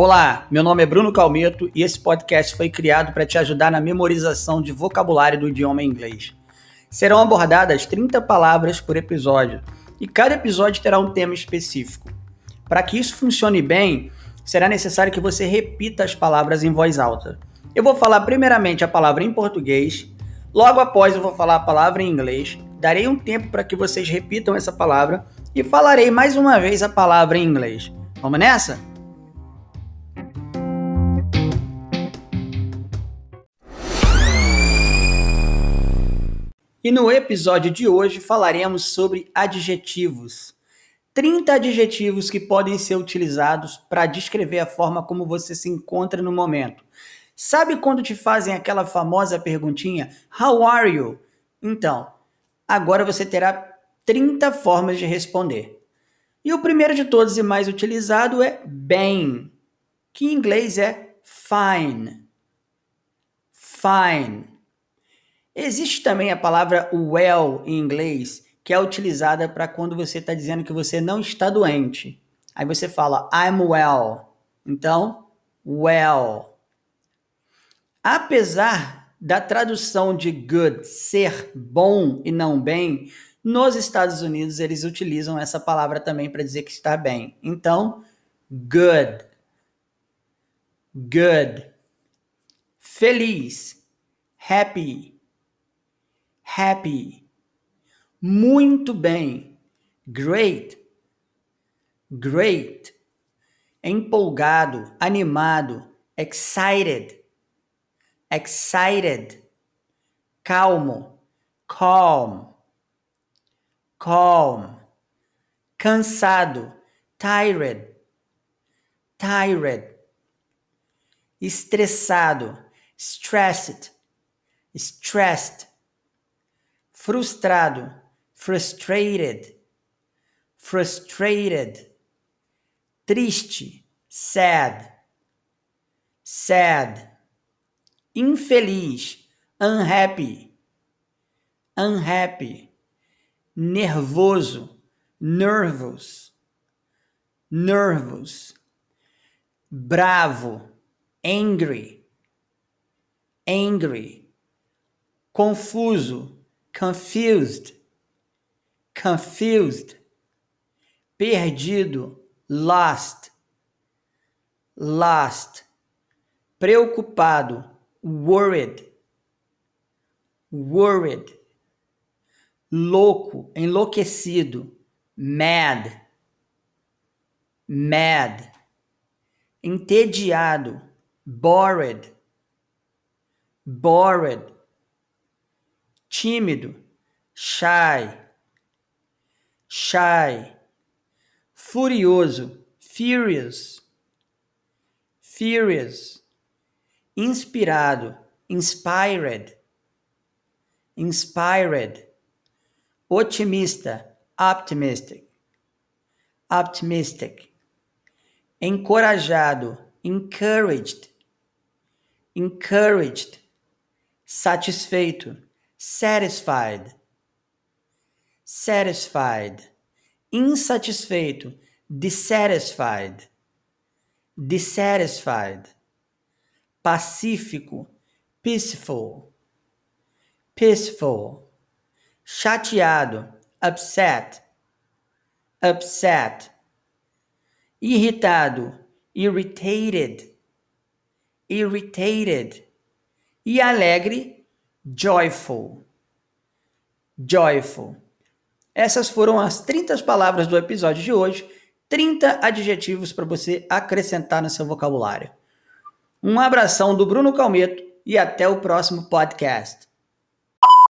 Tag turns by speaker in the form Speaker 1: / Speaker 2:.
Speaker 1: Olá, meu nome é Bruno Calmeto e esse podcast foi criado para te ajudar na memorização de vocabulário do idioma inglês. Serão abordadas 30 palavras por episódio e cada episódio terá um tema específico. Para que isso funcione bem, será necessário que você repita as palavras em voz alta. Eu vou falar primeiramente a palavra em português, logo após eu vou falar a palavra em inglês, darei um tempo para que vocês repitam essa palavra e falarei mais uma vez a palavra em inglês. Vamos nessa? E no episódio de hoje falaremos sobre adjetivos. 30 adjetivos que podem ser utilizados para descrever a forma como você se encontra no momento. Sabe quando te fazem aquela famosa perguntinha: How are you? Então, agora você terá 30 formas de responder. E o primeiro de todos e mais utilizado é bem, que em inglês é fine. Fine. Existe também a palavra well em inglês, que é utilizada para quando você está dizendo que você não está doente. Aí você fala I'm well. Então, well. Apesar da tradução de good ser bom e não bem, nos Estados Unidos eles utilizam essa palavra também para dizer que está bem. Então, good. Good. Feliz. Happy happy. Muito bem. Great. Great. Empolgado, animado, excited. Excited. Calmo. Calm. Calm. Cansado. Tired. Tired. Estressado. Stressed. Stressed frustrado, frustrated, frustrated, triste, sad, sad, infeliz, unhappy, unhappy, nervoso, nervous, nervous, bravo, angry, angry, confuso, confused, confused, perdido, lost, lost, preocupado, worried, worried, louco, enlouquecido, mad, mad, entediado, bored, bored tímido, shy, shy, furioso, furious, furious, inspirado, inspired, inspired, otimista, optimistic, optimistic, encorajado, encouraged, encouraged, satisfeito, satisfied, satisfied, insatisfeito, dissatisfied, dissatisfied, pacífico, peaceful, peaceful, chateado, upset, upset, irritado, irritated, irritated, e alegre, joyful. Joyful. Essas foram as 30 palavras do episódio de hoje, 30 adjetivos para você acrescentar no seu vocabulário. Um abração do Bruno Calmeto e até o próximo podcast.